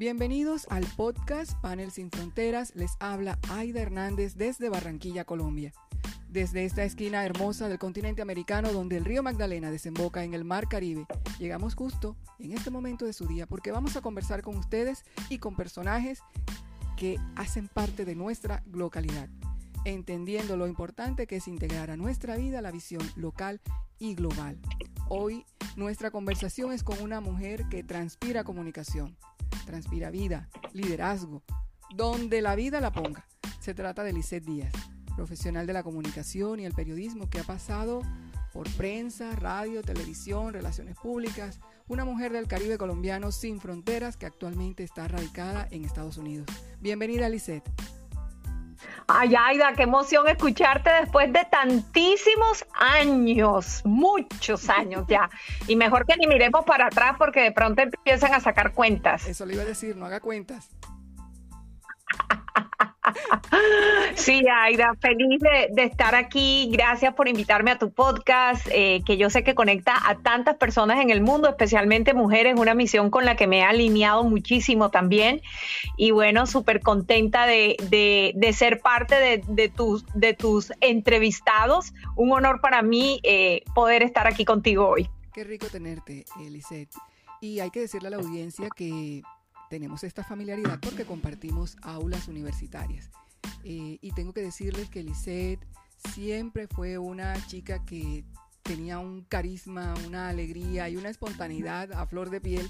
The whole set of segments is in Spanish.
Bienvenidos al podcast Panel Sin Fronteras. Les habla Aida Hernández desde Barranquilla, Colombia. Desde esta esquina hermosa del continente americano donde el río Magdalena desemboca en el mar Caribe, llegamos justo en este momento de su día porque vamos a conversar con ustedes y con personajes que hacen parte de nuestra localidad, entendiendo lo importante que es integrar a nuestra vida la visión local y global. Hoy nuestra conversación es con una mujer que transpira comunicación, transpira vida, liderazgo, donde la vida la ponga. Se trata de Lisette Díaz, profesional de la comunicación y el periodismo que ha pasado por prensa, radio, televisión, relaciones públicas, una mujer del Caribe colombiano sin fronteras que actualmente está radicada en Estados Unidos. Bienvenida, Lisette. Ay, Aida, qué emoción escucharte después de tantísimos años, muchos años ya. Y mejor que ni miremos para atrás porque de pronto empiezan a sacar cuentas. Eso le iba a decir, no haga cuentas. Sí, Aida, feliz de, estar aquí. Gracias por invitarme a tu podcast, eh, que yo sé que conecta a tantas personas en el mundo, especialmente mujeres, una misión con la que me he alineado muchísimo también. Y bueno, súper contenta de, ser parte de, tus, de tus entrevistados. Un honor para mí eh, poder estar aquí contigo hoy. Qué rico tenerte, Elisette. Y hay que decirle a la audiencia que tenemos esta familiaridad porque compartimos aulas universitarias. Eh, y tengo que decirles que Lisette siempre fue una chica que tenía un carisma, una alegría y una espontaneidad a flor de piel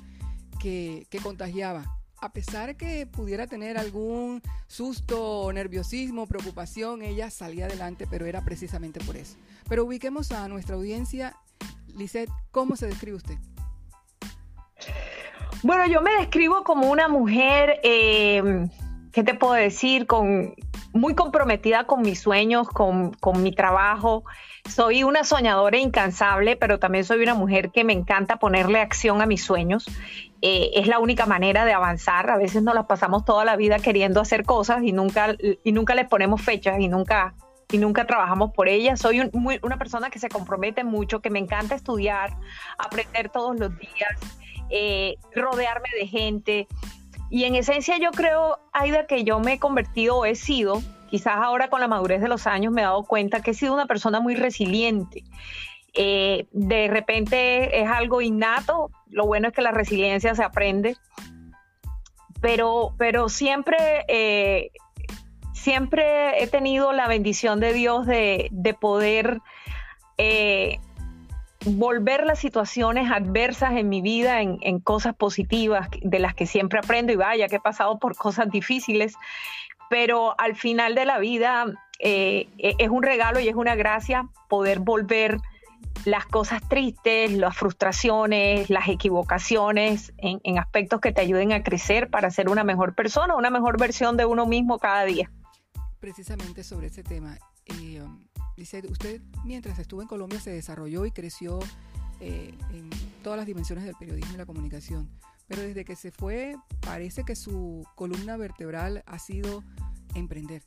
que, que contagiaba. A pesar que pudiera tener algún susto, nerviosismo, preocupación, ella salía adelante, pero era precisamente por eso. Pero ubiquemos a nuestra audiencia. Lisette, ¿cómo se describe usted? Bueno, yo me describo como una mujer, eh, ¿qué te puedo decir? Con, muy comprometida con mis sueños, con, mi trabajo. Soy una soñadora incansable, pero también soy una mujer que me encanta ponerle acción a mis sueños. Eh, es la única manera de avanzar. A veces nos las pasamos toda la vida queriendo hacer cosas y nunca, y nunca les ponemos fechas y nunca, y nunca trabajamos por ellas. Soy una persona que se compromete mucho, que me encanta estudiar, aprender todos los días eh, rodearme de gente. Y en esencia yo creo, Aida, que yo me he convertido o he sido, quizás ahora con la madurez de los años me he dado cuenta que he sido una persona muy resiliente. Eh, de repente es algo innato, lo bueno es que la resiliencia se aprende, pero, pero siempre, eh, siempre he tenido la bendición de Dios de, de poder volver las situaciones adversas en mi vida en, cosas positivas de las que siempre aprendo y vaya que he pasado por cosas difíciles, pero al final de la vida eh, e, es un regalo y es una gracia poder volver las cosas tristes, las frustraciones, las equivocaciones en, aspectos que te ayuden a crecer para ser una mejor persona, una mejor versión de uno mismo cada día. Precisamente sobre ese tema. Eh, Dice, usted mientras estuvo en Colombia se desarrolló y creció eh, en todas las dimensiones del periodismo y la comunicación, pero desde que se fue parece que su columna vertebral ha sido emprender.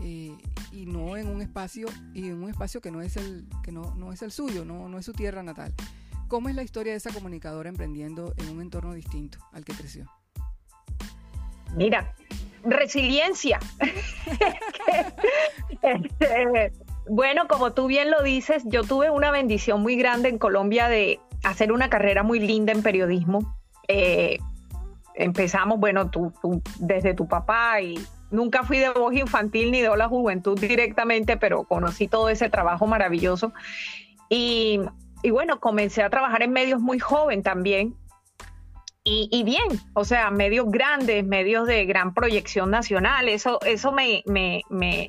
Eh, y no en un espacio y en un espacio que no es el que no, no es el suyo, no, no es su tierra natal. ¿Cómo es la historia de esa comunicadora emprendiendo en un entorno distinto al que creció? Mira, resiliencia. Este, bueno, como tú bien lo dices, yo tuve una bendición muy grande en Colombia de hacer una carrera muy linda en periodismo. Eh, empezamos, bueno, tú, desde tu papá y nunca fui de voz infantil ni de la juventud directamente, pero conocí todo ese trabajo maravilloso. Y, bueno, comencé a trabajar en medios muy joven también. Y, bien, o sea, medios grandes, medios de gran proyección nacional, eso, eso me, me me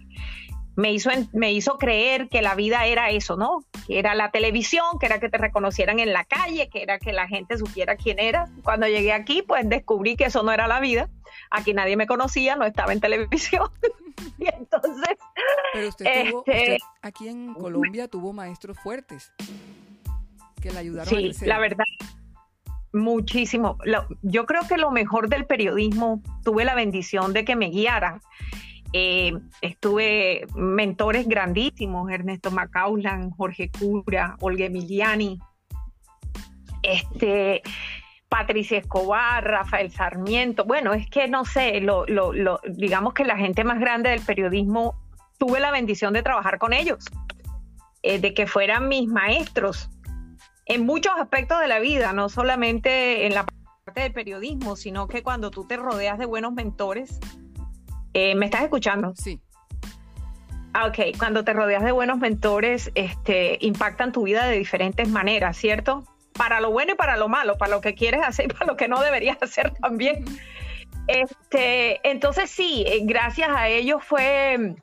hizo, me hizo creer que la vida era eso, ¿no? Que era la televisión, que era que te reconocieran en la calle, que era que la gente supiera quién eras. Cuando llegué aquí, pues descubrí que eso no era la vida. Aquí nadie me conocía, no estaba en televisión. y entonces... Pero usted, tuvo, este, aquí en Colombia tuvo maestros fuertes que le ayudaron sí, a la verdad, muchísimo. yo creo que lo mejor del periodismo, tuve la bendición de que me guiaran eh, estuve mentores grandísimos, Ernesto Macaulan, Jorge Cura, Olga Emiliani. Este, Patricia Escobar, Rafael Sarmiento. Bueno, es que no sé, lo, digamos que la gente más grande del periodismo, tuve la bendición de trabajar con ellos, eh, de que fueran mis maestros en muchos aspectos de la vida, no solamente en la parte del periodismo, sino que cuando tú te rodeas de buenos mentores, eh, ¿me estás escuchando? Sí. Ah, ok, cuando te rodeas de buenos mentores, este, impactan tu vida de diferentes maneras, ¿cierto? Para lo bueno y para lo malo, para lo que quieres hacer y para lo que no deberías hacer también. Este, entonces sí, eh, gracias a ellos fue,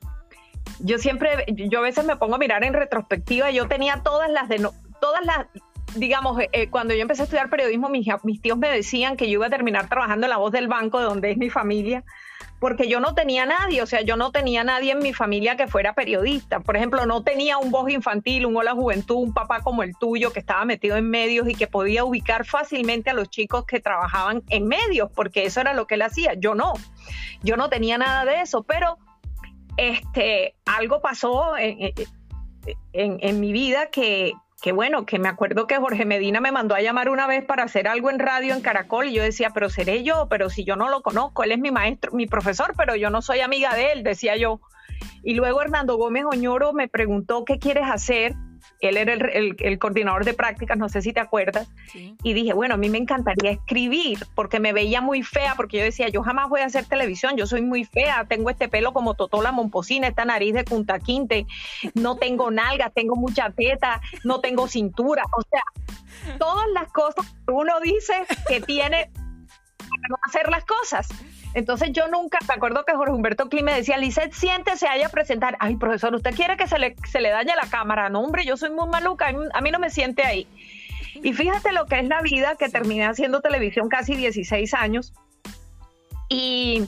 yo siempre, yo a veces me pongo a mirar en retrospectiva, yo tenía todas las de, todas las, digamos, eh, eh, cuando yo empecé a estudiar periodismo, mis, mis tíos me decían que yo iba a terminar trabajando en la voz del banco, de donde es mi familia, porque yo no tenía nadie, o sea, yo no tenía nadie en mi familia que fuera periodista. Por ejemplo, no tenía un voz infantil, un hola juventud, un papá como el tuyo que estaba metido en medios y que podía ubicar fácilmente a los chicos que trabajaban en medios, porque eso era lo que él hacía. Yo no, yo no tenía nada de eso, pero este, algo pasó en, en mi vida que, que bueno, que me acuerdo que Jorge Medina me mandó a llamar una vez para hacer algo en radio en Caracol y yo decía, pero seré yo, pero si yo no lo conozco, él es mi maestro, mi profesor, pero yo no soy amiga de él, decía yo. Y luego Hernando Gómez Oñoro me preguntó, ¿qué quieres hacer? Él era el, coordinador de prácticas, no sé si te acuerdas, y dije, bueno, a mí me encantaría escribir porque me veía muy fea, porque yo decía, yo jamás voy a hacer televisión, yo soy muy fea, tengo este pelo como Totola Momposina, esta nariz de Punta Quinte, no tengo nalgas, tengo mucha teta, no tengo cintura, o sea, todas las cosas que uno dice que tiene para no hacer las cosas. Entonces yo nunca, me acuerdo que Jorge Humberto Clime decía, Lizeth, siéntese ahí a presentar. Ay, profesor, ¿usted quiere que se le, se le dañe la cámara? No, hombre, yo soy muy maluca, a mí no me siente ahí. Y fíjate lo que es la vida, que terminé haciendo televisión casi 16 años. Y,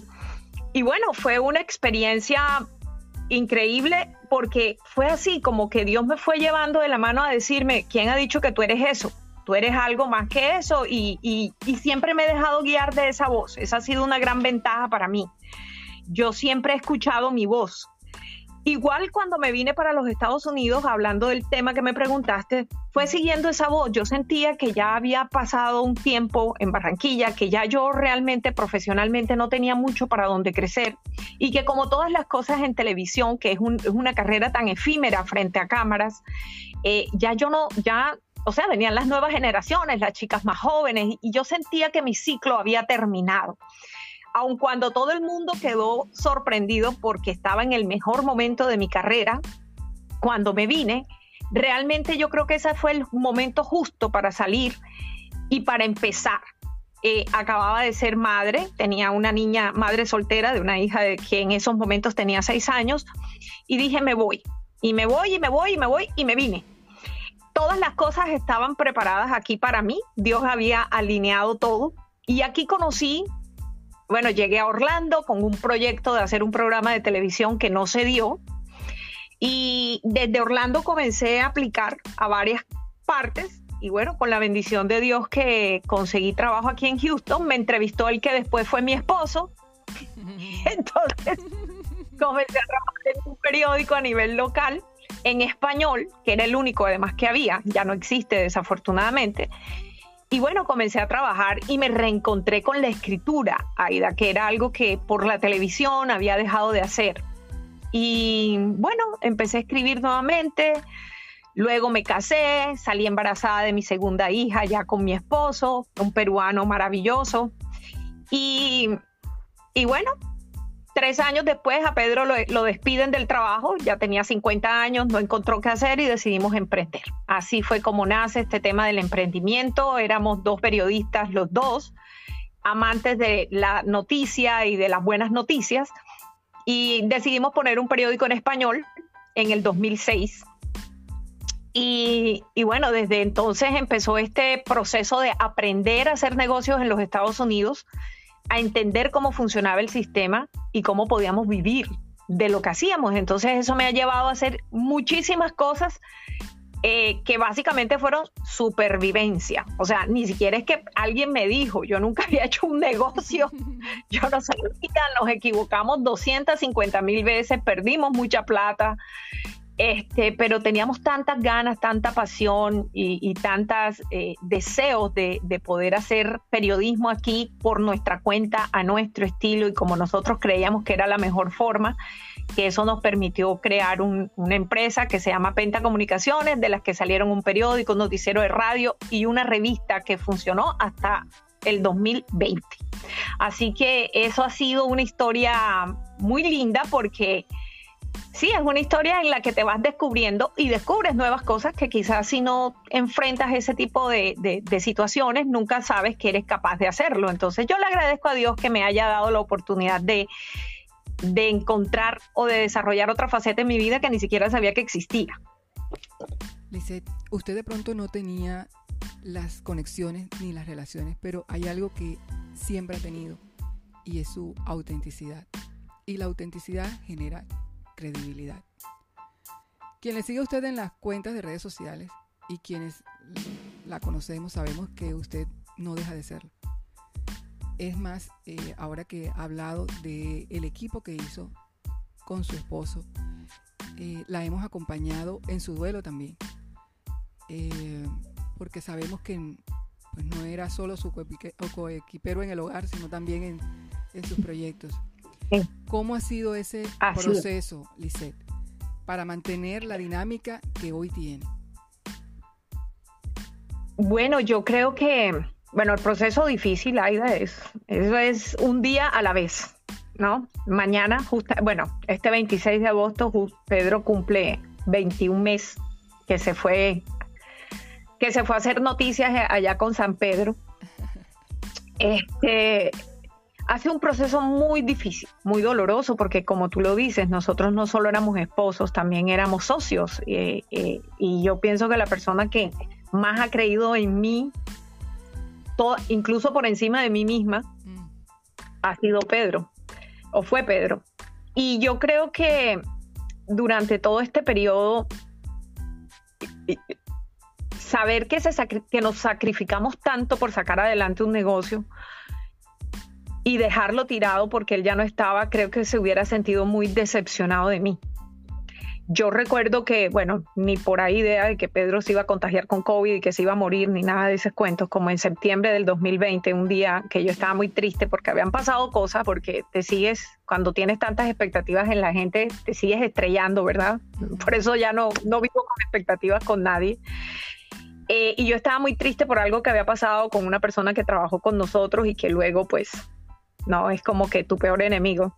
y bueno, fue una experiencia increíble porque fue así, como que Dios me fue llevando de la mano a decirme, ¿quién ha dicho que tú eres eso? Tú eres algo más que eso y, siempre me he dejado guiar de esa voz. Esa ha sido una gran ventaja para mí. Yo siempre he escuchado mi voz. Igual cuando me vine para los Estados Unidos, hablando del tema que me preguntaste, fue siguiendo esa voz. Yo sentía que ya había pasado un tiempo en Barranquilla, que ya yo realmente profesionalmente no tenía mucho para dónde crecer y que como todas las cosas en televisión, que es, una carrera tan efímera frente a cámaras, eh, ya yo no, ya o sea, venían las nuevas generaciones, las chicas más jóvenes, y yo sentía que mi ciclo había terminado. Aun cuando todo el mundo quedó sorprendido porque estaba en el mejor momento de mi carrera, cuando me vine, realmente yo creo que ese fue el momento justo para salir y para empezar. Eh, acababa de ser madre, tenía una niña madre soltera de una hija de que en esos momentos tenía seis años, y dije, me voy, y me voy, y me voy, y me voy, y me vine todas las cosas estaban preparadas aquí para mí, Dios había alineado todo. Y aquí conocí, bueno, llegué a Orlando con un proyecto de hacer un programa de televisión que no se dio. Y desde Orlando comencé a aplicar a varias partes. Y bueno, con la bendición de Dios que conseguí trabajo aquí en Houston, me entrevistó el que después fue mi esposo. Entonces comencé a trabajar en un periódico a nivel local en español, que era el único además que había, ya no existe desafortunadamente. Y bueno, comencé a trabajar y me reencontré con la escritura, Aida, que era algo que por la televisión había dejado de hacer. Y bueno, empecé a escribir nuevamente, luego me casé, salí embarazada de mi segunda hija ya con mi esposo, un peruano maravilloso. Y, y bueno, Tres años después a Pedro lo, despiden del trabajo, ya tenía 50 años, no encontró qué hacer y decidimos emprender. Así fue como nace este tema del emprendimiento. Éramos dos periodistas, los dos, amantes de la noticia y de las buenas noticias, y decidimos poner un periódico en español en el 2006. Y, y, bueno, desde entonces empezó este proceso de aprender a hacer negocios en los Estados Unidos a entender cómo funcionaba el sistema y cómo podíamos vivir de lo que hacíamos. Entonces eso me ha llevado a hacer muchísimas cosas eh, que básicamente fueron supervivencia. O sea, ni siquiera es que alguien me dijo, yo nunca había hecho un negocio, yo no sabía, nos equivocamos 250 mil veces, perdimos mucha plata. Este, pero teníamos tantas ganas, tanta pasión y, tantos eh, deseos de, poder hacer periodismo aquí por nuestra cuenta, a nuestro estilo y como nosotros creíamos que era la mejor forma, que eso nos permitió crear una empresa que se llama Penta Comunicaciones, de las que salieron un periódico, un noticiero de radio y una revista que funcionó hasta el 2020. Así que eso ha sido una historia muy linda porque sí, es una historia en la que te vas descubriendo y descubres nuevas cosas que quizás si no enfrentas ese tipo de, situaciones, nunca sabes que eres capaz de hacerlo. Entonces yo le agradezco a Dios que me haya dado la oportunidad de, de encontrar o de desarrollar otra faceta en mi vida que ni siquiera sabía que existía. Usted de pronto no tenía las conexiones ni las relaciones, pero hay algo que siempre ha tenido y es su autenticidad. Y la autenticidad genera credibilidad. Quien le sigue a usted en las cuentas de redes sociales y quienes la conocemos sabemos que usted no deja de serlo. Es más, eh, ahora que ha hablado del el equipo que hizo con su esposo, eh, la hemos acompañado en su duelo también. Eh, porque sabemos que pues, no era solo su coequipero en el hogar, sino también en, en sus proyectos. ¿Cómo ha sido ese proceso, Lisette, para mantener la dinámica que hoy tiene? Bueno, yo creo que, bueno, el proceso difícil, Aida, es, eso es un día a la vez, ¿no? Mañana, justo, bueno, este 26 de agosto, Pedro cumple 21 meses que se fue, que se fue a hacer noticias allá con San Pedro. Este, Hace un proceso muy difícil, muy doloroso, porque como tú lo dices, nosotros no solo éramos esposos, también éramos socios. Eh, eh, y yo pienso que la persona que más ha creído en mí, incluso por encima de mí misma, mm. ha sido Pedro, o fue Pedro. Y yo creo que durante todo este periodo, saber que, se que nos sacrificamos tanto por sacar adelante un negocio, y dejarlo tirado porque él ya no estaba, creo que se hubiera sentido muy decepcionado de mí. Yo recuerdo que, bueno, ni por ahí idea de que Pedro se iba a contagiar con COVID y que se iba a morir, ni nada de esos cuentos, como en septiembre del 2020, un día que yo estaba muy triste porque habían pasado cosas, porque te sigues, cuando tienes tantas expectativas en la gente, te sigues estrellando, ¿verdad? Por eso ya no, no vivo con expectativas con nadie. Eh, y yo estaba muy triste por algo que había pasado con una persona que trabajó con nosotros y que luego pues no, es como que tu peor enemigo.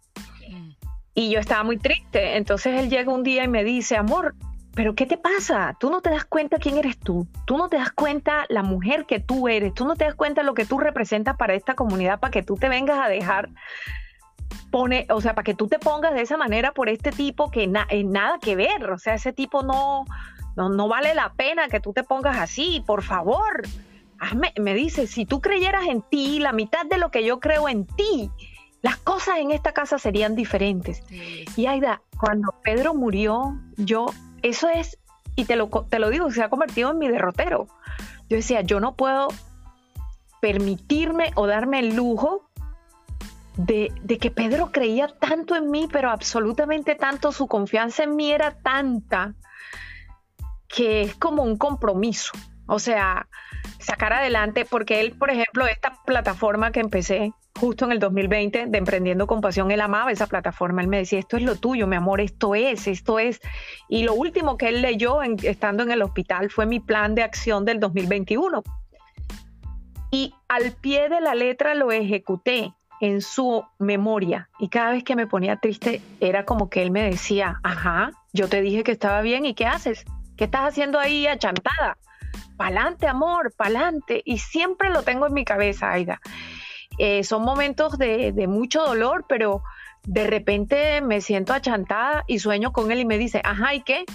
Mm. Y yo estaba muy triste, entonces él llega un día y me dice, amor, pero ¿qué te pasa? Tú no te das cuenta quién eres tú, tú no te das cuenta la mujer que tú eres, tú no te das cuenta lo que tú representas para esta comunidad, para que tú te vengas a dejar pone, o sea, para que tú te pongas de esa manera por este tipo que na nada que ver, o sea, ese tipo no, no, no vale la pena que tú te pongas así, por favor me dice, si tú creyeras en ti, la mitad de lo que yo creo en ti, las cosas en esta casa serían diferentes. Y Aida, cuando Pedro murió, yo, eso es, y te lo, te lo digo, se ha convertido en mi derrotero. Yo decía, yo no puedo permitirme o darme el lujo de, de, que Pedro creía tanto en mí, pero absolutamente tanto, su confianza en mí era tanta que es como un compromiso. O sea, sacar adelante, porque él, por ejemplo, esta plataforma que empecé justo en el 2020 de Emprendiendo con Pasión, él amaba esa plataforma, él me decía, esto es lo tuyo, mi amor, esto es, esto es. Y lo último que él leyó estando en el hospital fue mi plan de acción del 2021. Y al pie de la letra lo ejecuté en su memoria y cada vez que me ponía triste era como que él me decía, ajá, yo te dije que estaba bien y ¿qué haces? ¿Qué estás haciendo ahí achantada? Pa'lante, amor, pa'lante. Y siempre lo tengo en mi cabeza, Aida. Eh, son momentos de, mucho dolor, pero de repente me siento achantada y sueño con él y me dice, ajá, ¿y qué?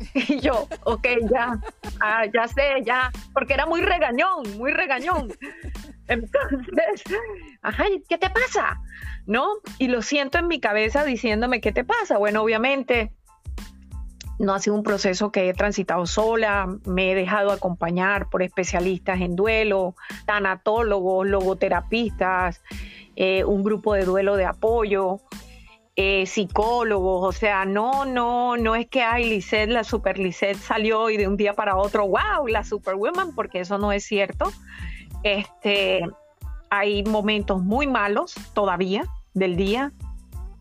Y yo, ok, ya, ah, ya sé, ya, porque era muy regañón, muy regañón. Entonces, ajá, ¿qué te pasa? ¿No? Y lo siento en mi cabeza diciéndome, ¿qué te pasa? Bueno, obviamente no ha sido un proceso que he transitado sola, me he dejado acompañar por especialistas en duelo, tanatólogos, logoterapistas, eh, un grupo de duelo de apoyo. eh, psicólogos, o sea, no, no, no es que hay Lisette, la super Lisette salió y de un día para otro, wow, la superwoman, porque eso no es cierto. Este, hay momentos muy malos todavía del día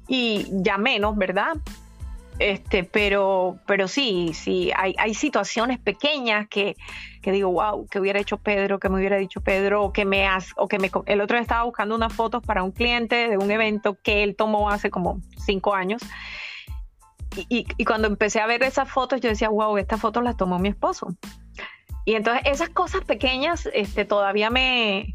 y ya menos, ¿verdad? Este, pero, pero sí, sí, hay, hay situaciones pequeñas que, que, digo, wow, que hubiera hecho Pedro, que me hubiera dicho Pedro, que me has, o que me, el otro día estaba buscando unas fotos para un cliente de un evento que él tomó hace como cinco años. Y, y, cuando empecé a ver esas fotos, yo decía, wow, estas fotos las tomó mi esposo. Y entonces esas cosas pequeñas este, todavía me,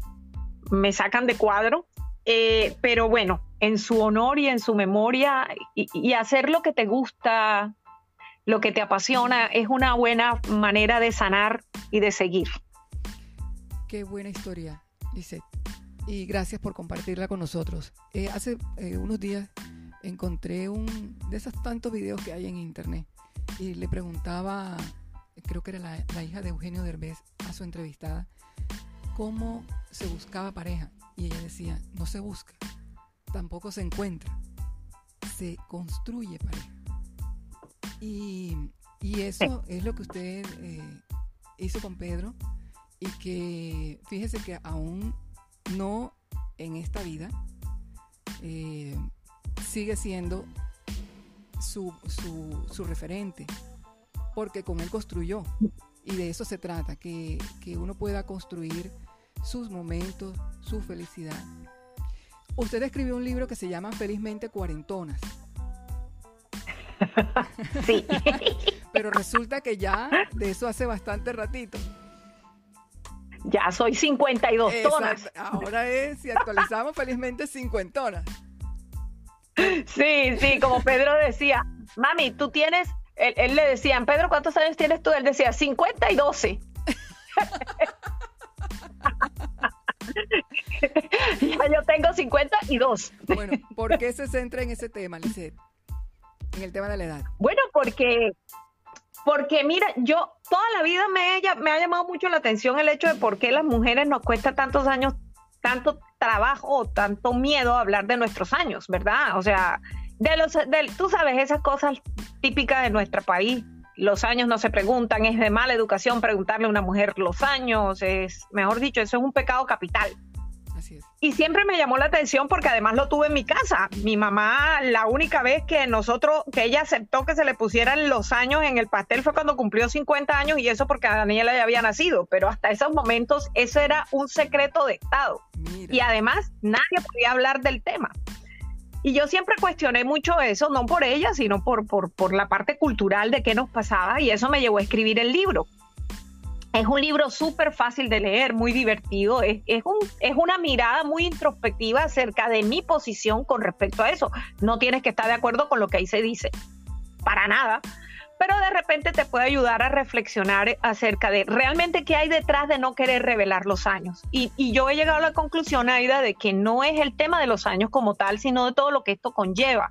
me sacan de cuadro. Eh, pero bueno, en su honor y en su memoria y, hacer lo que te gusta, lo que te apasiona, es una buena manera de sanar y de seguir. Qué buena historia, Lisette. Y gracias por compartirla con nosotros. Eh, hace eh, unos días encontré un de esos tantos videos que hay en internet y le preguntaba, creo que era la, la hija de Eugenio Derbez, a su entrevistada, cómo se buscaba pareja. Y ella decía, no se busca, tampoco se encuentra, se construye pareja. Y, eso es lo que usted eh, hizo con Pedro y que fíjese que aún no en esta vida eh, sigue siendo su, su, referente, porque con él construyó. Y de eso se trata, que, que uno pueda construir sus momentos, su felicidad Usted escribió un libro que se llama Felizmente Cuarentonas. Sí. Pero resulta que ya de eso hace bastante ratito. Ya soy 52 tonas. Ahora es, si actualizamos felizmente cincuentonas. Sí, sí, como Pedro decía, mami, tú tienes, él, él, le decían, Pedro, ¿cuántos años tienes tú? Él decía, 50 y 12. ya yo tengo 52. Bueno, ¿por qué se centra en ese tema, Lisette? En el tema de la edad. Bueno, porque, porque mira, yo toda la vida me, me ha llamado mucho la atención el hecho de por qué las mujeres nos cuesta tantos años, tanto trabajo o tanto miedo hablar de nuestros años, ¿verdad? O sea, de los, de, tú sabes, esas cosas típicas de nuestro país, los años no se preguntan, es de mala educación preguntarle a una mujer los años, es, mejor dicho, eso es un pecado capital. Y siempre me llamó la atención porque además lo tuve en mi casa. Mi mamá, la única vez que nosotros, que ella aceptó que se le pusieran los años en el pastel fue cuando cumplió 50 años y eso porque Daniela ya había nacido, pero hasta esos momentos eso era un secreto de Estado. Y además nadie podía hablar del tema. Y yo siempre cuestioné mucho eso, no por ella, sino por, por, la parte cultural de qué nos pasaba, y eso me llevó a escribir el libro. Es un libro súper fácil de leer, muy divertido. Es, es, un, es, una mirada muy introspectiva acerca de mi posición con respecto a eso. No tienes que estar de acuerdo con lo que ahí se dice, para nada pero de repente te puede ayudar a reflexionar acerca de realmente qué hay detrás de no querer revelar los años. Y, yo he llegado a la conclusión, Aida, de que no es el tema de los años como tal, sino de todo lo que esto conlleva.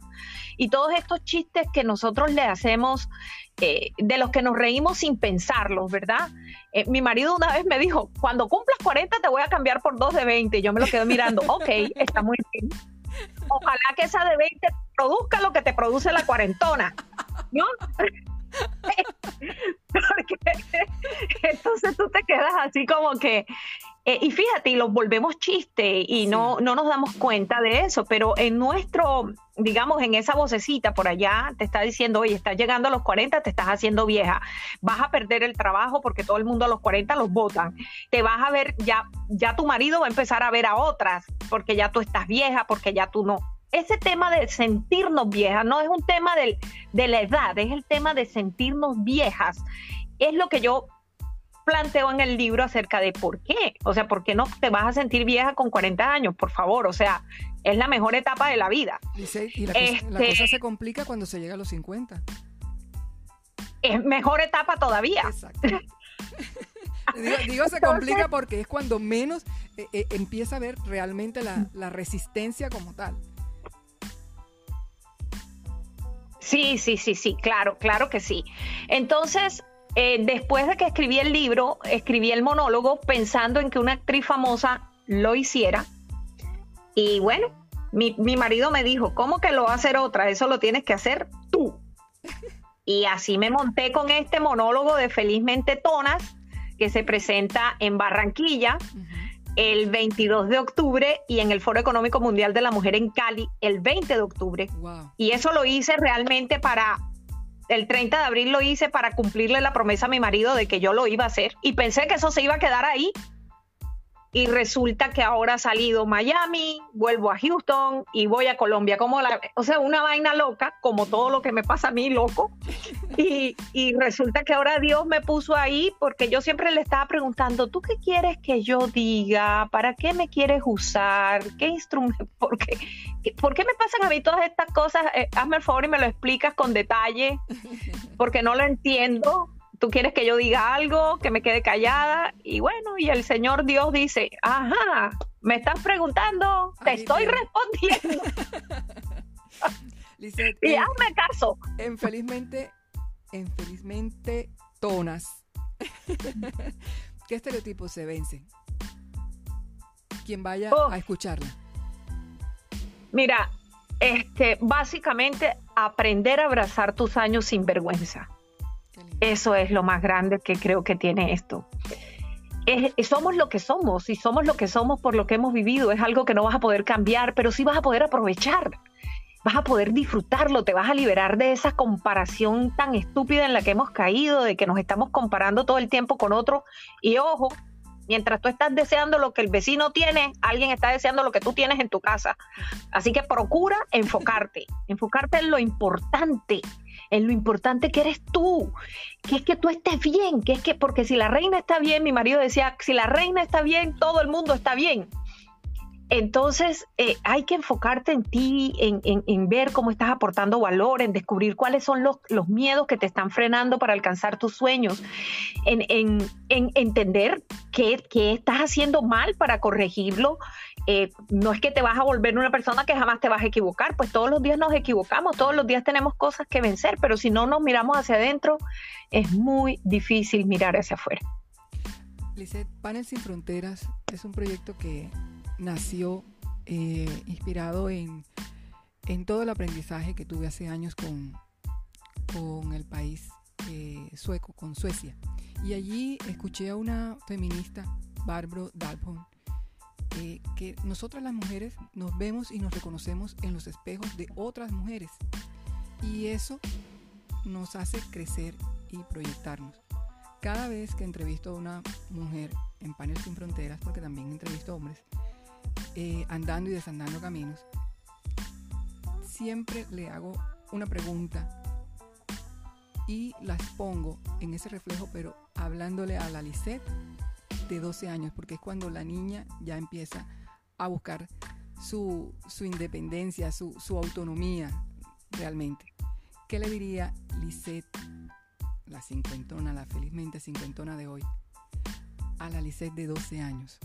Y todos estos chistes que nosotros le hacemos, eh, de los que nos reímos sin pensarlos, ¿verdad? Eh, mi marido una vez me dijo, cuando cumplas 40 te voy a cambiar por dos de 20. Yo me lo quedo mirando, ok, está muy bien. Ojalá que esa de 20 produzca lo que te produce la cuarentona. ¿No? Entonces tú te quedas así como que, eh, y fíjate, y los volvemos chiste y no, no nos damos cuenta de eso, pero en nuestro, digamos, en esa vocecita por allá te está diciendo, oye, estás llegando a los 40, te estás haciendo vieja, vas a perder el trabajo porque todo el mundo a los 40 los votan, te vas a ver, ya, ya tu marido va a empezar a ver a otras porque ya tú estás vieja, porque ya tú no ese tema de sentirnos viejas no es un tema de la edad, es el tema de sentirnos viejas. Es lo que yo planteo en el libro acerca de por qué. O sea, ¿por qué no te vas a sentir vieja con 40 años? Por favor, o sea, es la mejor etapa de la vida. y la, este cosa, se complica cuando se llega a los 50. Es mejor etapa todavía. Exacto. digo, se complica porque es cuando menos eh, eh, empieza a ver realmente la resistencia como tal. Sí, sí, sí, sí, claro, claro que sí. Entonces, eh, después de que escribí el libro, escribí el monólogo pensando en que una actriz famosa lo hiciera. Y bueno, Mi, mi marido me dijo, ¿cómo que lo va a hacer otra? Eso lo tienes que hacer tú. Y así me monté con este monólogo de Felizmente Tonas, que se presenta en Barranquilla el 22 de octubre y en el Foro Económico Mundial de la Mujer en Cali el 20 de octubre. Y eso lo hice realmente para, el 30 de abril lo hice para cumplirle la promesa a mi marido de que yo lo iba a hacer. Y pensé que eso se iba a quedar ahí y resulta que ahora ha salido Miami, vuelvo a Houston y voy a Colombia. Como la, o sea, una vaina loca, como todo lo que me pasa a mí, loco. Y, y, resulta que ahora Dios me puso ahí porque yo siempre le estaba preguntando, ¿tú qué quieres que yo diga? ¿Para qué me quieres usar? ¿Qué instrumento? ¿Por qué, ¿Por qué me pasan a mí todas estas cosas? Eh, hazme el favor y me lo explicas con detalle, porque no lo entiendo tú quieres que yo diga algo, que me quede callada. Y bueno, y el Señor Dios dice, ajá, me estás preguntando, te estoy respondiendo. y hazme caso. Infelizmente, infelizmente, tonas. ¿Qué estereotipos se vencen? Quien vaya a escucharla. Mira, este, básicamente aprender a abrazar tus años sin vergüenza. Eso es lo más grande que creo que tiene esto. somos lo que somos y somos lo que somos por lo que hemos vivido. Es algo que no vas a poder cambiar, pero sí vas a poder aprovechar. Vas a poder disfrutarlo, te vas a liberar de esa comparación tan estúpida en la que hemos caído, de que nos estamos comparando todo el tiempo con otro. Y ojo, mientras tú estás deseando lo que el vecino tiene, alguien está deseando lo que tú tienes en tu casa. Así que procura enfocarte, enfocarte en lo importante, en lo importante que eres tú, que es que tú estés bien, que es que, porque si la reina está bien, mi marido decía, si la reina está bien, todo el mundo está bien. Entonces, eh, hay que enfocarte en ti, en, ver cómo estás aportando valor, en descubrir cuáles son los, miedos que te están frenando para alcanzar tus sueños, en, entender qué, estás haciendo mal para corregirlo. Eh, no es que te vas a volver una persona que jamás te vas a equivocar, pues todos los días nos equivocamos, todos los días tenemos cosas que vencer, pero si no nos miramos hacia adentro, es muy difícil mirar hacia afuera. Lizeth, Panel Sin Fronteras es un proyecto que nació eh, inspirado en, todo el aprendizaje que tuve hace años con, con el país eh, sueco, con Suecia. Y allí escuché a una feminista, Barbro Dalpon, eh, que nosotras las mujeres nos vemos y nos reconocemos en los espejos de otras mujeres. Y eso nos hace crecer y proyectarnos. Cada vez que entrevisto a una mujer en Panel Sin Fronteras, porque también entrevisto hombres, eh, andando y desandando caminos, siempre le hago una pregunta y las pongo en ese reflejo, pero hablándole a la Lisette de 12 años, porque es cuando la niña ya empieza a buscar su, independencia, su, su, autonomía realmente. ¿Qué le diría Lisette, la cincuentona, la felizmente cincuentona de hoy, a la Lisette de 12 años,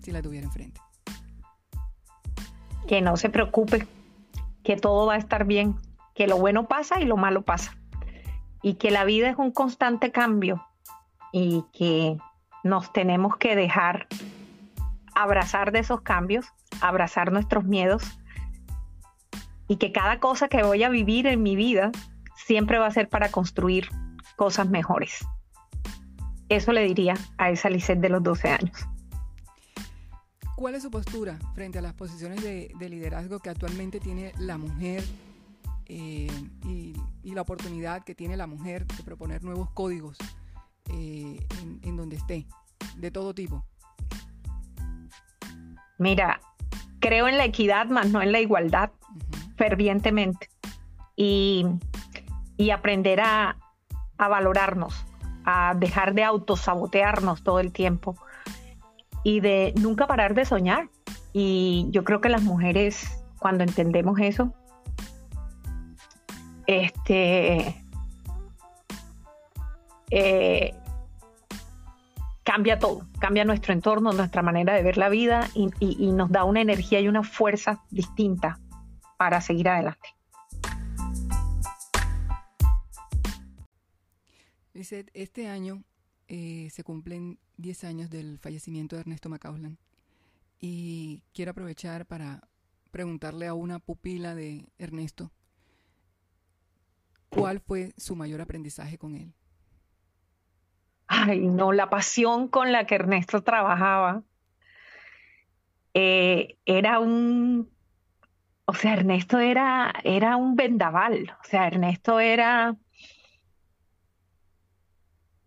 si la tuviera enfrente? que no se preocupe, que todo va a estar bien, que lo bueno pasa y lo malo pasa, y que la vida es un constante cambio y que nos tenemos que dejar abrazar de esos cambios, abrazar nuestros miedos y que cada cosa que voy a vivir en mi vida siempre va a ser para construir cosas mejores. Eso le diría a esa Lisette de los 12 años. ¿Cuál es su postura frente a las posiciones de, liderazgo que actualmente tiene la mujer eh, y, la oportunidad que tiene la mujer de proponer nuevos códigos eh, en, donde esté, de todo tipo? Mira, creo en la equidad, más no en la igualdad, fervientemente. Y, aprender a, a valorarnos, a dejar de autosabotearnos todo el tiempo y de nunca parar de soñar. Y yo creo que las mujeres, cuando entendemos eso, este, eh, cambia todo, cambia nuestro entorno, nuestra manera de ver la vida y, nos da una energía y una fuerza distinta para seguir adelante. Lizeth, este año eh, se cumplen 10 años del fallecimiento de Ernesto Macaulay y quiero aprovechar para, preguntarle a una pupila de Ernesto cuál fue su mayor aprendizaje con él. Ay, no, la pasión con la que Ernesto trabajaba eh, era un, o sea, Ernesto era, era un vendaval, o sea, Ernesto era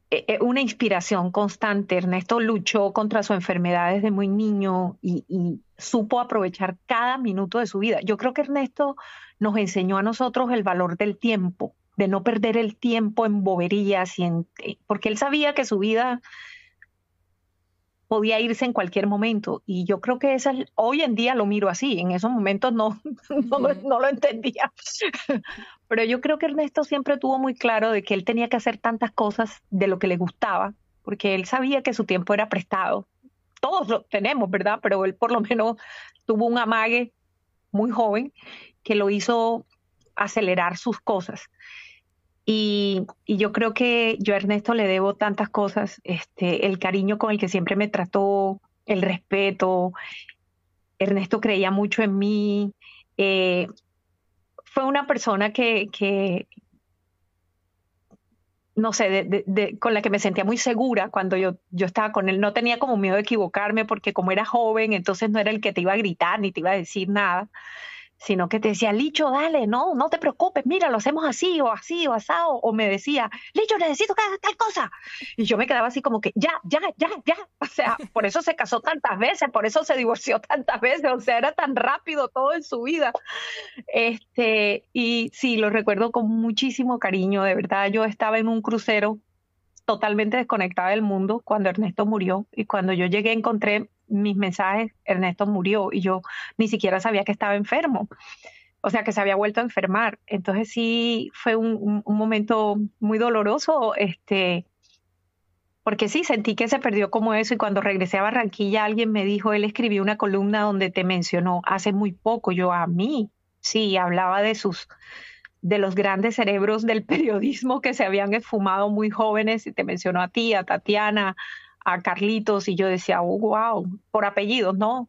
eh, eh, una inspiración constante. Ernesto luchó contra su enfermedad desde muy niño y, supo aprovechar cada minuto de su vida. Yo creo que Ernesto nos enseñó a nosotros el valor del tiempo, de no perder el tiempo en boberías y en, porque él sabía que su vida podía irse en cualquier momento. Y yo creo que esa, hoy en día lo miro así, en esos momentos no, no, no, lo entendía. Pero yo creo que Ernesto siempre tuvo muy claro de que él tenía que hacer tantas cosas de lo que le gustaba, porque él sabía que su tiempo era prestado. Todos lo tenemos, ¿verdad? Pero él por lo menos tuvo un amague muy joven que lo hizo acelerar sus cosas. Y, yo creo que yo a Ernesto le debo tantas cosas, este, el cariño con el que siempre me trató, el respeto. Ernesto creía mucho en mí. Eh, fue una persona que, que no sé, con la que me sentía muy segura cuando yo, yo estaba con él. No tenía como miedo de equivocarme porque como era joven, entonces no era el que te iba a gritar ni te iba a decir nada sino que te decía, Licho, dale, no, no te preocupes, mira, lo hacemos así o así o asado, o me decía, Licho, necesito que hagas tal cosa. Y yo me quedaba así como que, ya, ya, ya, ya. O sea, por eso se casó tantas veces, por eso se divorció tantas veces, o sea, era tan rápido todo en su vida. Este, y sí, lo recuerdo con muchísimo cariño, de verdad, yo estaba en un crucero totalmente desconectada del mundo cuando Ernesto murió y cuando yo llegué encontré mis mensajes, Ernesto murió y yo ni siquiera sabía que estaba enfermo, o sea, que se había vuelto a enfermar. Entonces sí fue un, momento muy doloroso, este, porque sí, sentí que se perdió como eso y cuando regresé a Barranquilla alguien me dijo, él escribió una columna donde te mencionó hace muy poco, yo a mí, sí, hablaba de sus de los grandes cerebros del periodismo que se habían esfumado muy jóvenes y te mencionó a ti, a Tatiana, a Carlitos y yo decía, oh, wow, por apellidos, ¿no?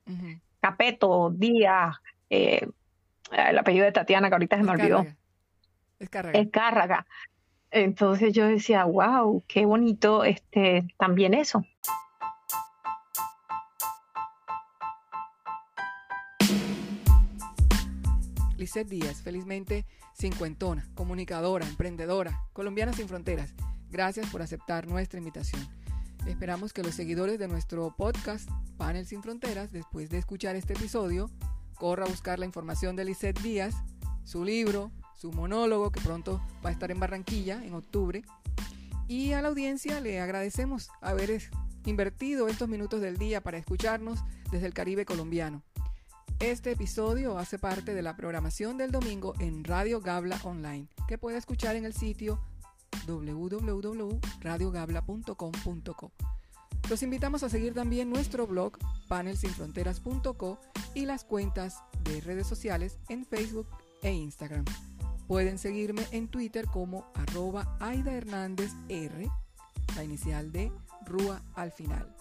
Capeto, Díaz, eh, el apellido de Tatiana, que ahorita se me olvidó. Escárraga. Escárraga. Entonces yo decía, wow, qué bonito este, también eso. Lizeth Díaz, felizmente cincuentona, comunicadora, emprendedora, colombiana sin fronteras. Gracias por aceptar nuestra invitación. Esperamos que los seguidores de nuestro podcast Panel Sin Fronteras, después de escuchar este episodio, corra a buscar la información de Lisette Díaz, su libro, su monólogo, que pronto va a estar en Barranquilla en octubre. Y a la audiencia le agradecemos haber invertido estos minutos del día para escucharnos desde el Caribe colombiano. Este episodio hace parte de la programación del domingo en Radio Gabla Online, que puede escuchar en el sitio www.radiogabla.com.co. Los invitamos a seguir también nuestro blog panelsinfronteras.co y las cuentas de redes sociales en Facebook e Instagram. Pueden seguirme en Twitter como arroba Aida Hernández R, la inicial de Rúa al final.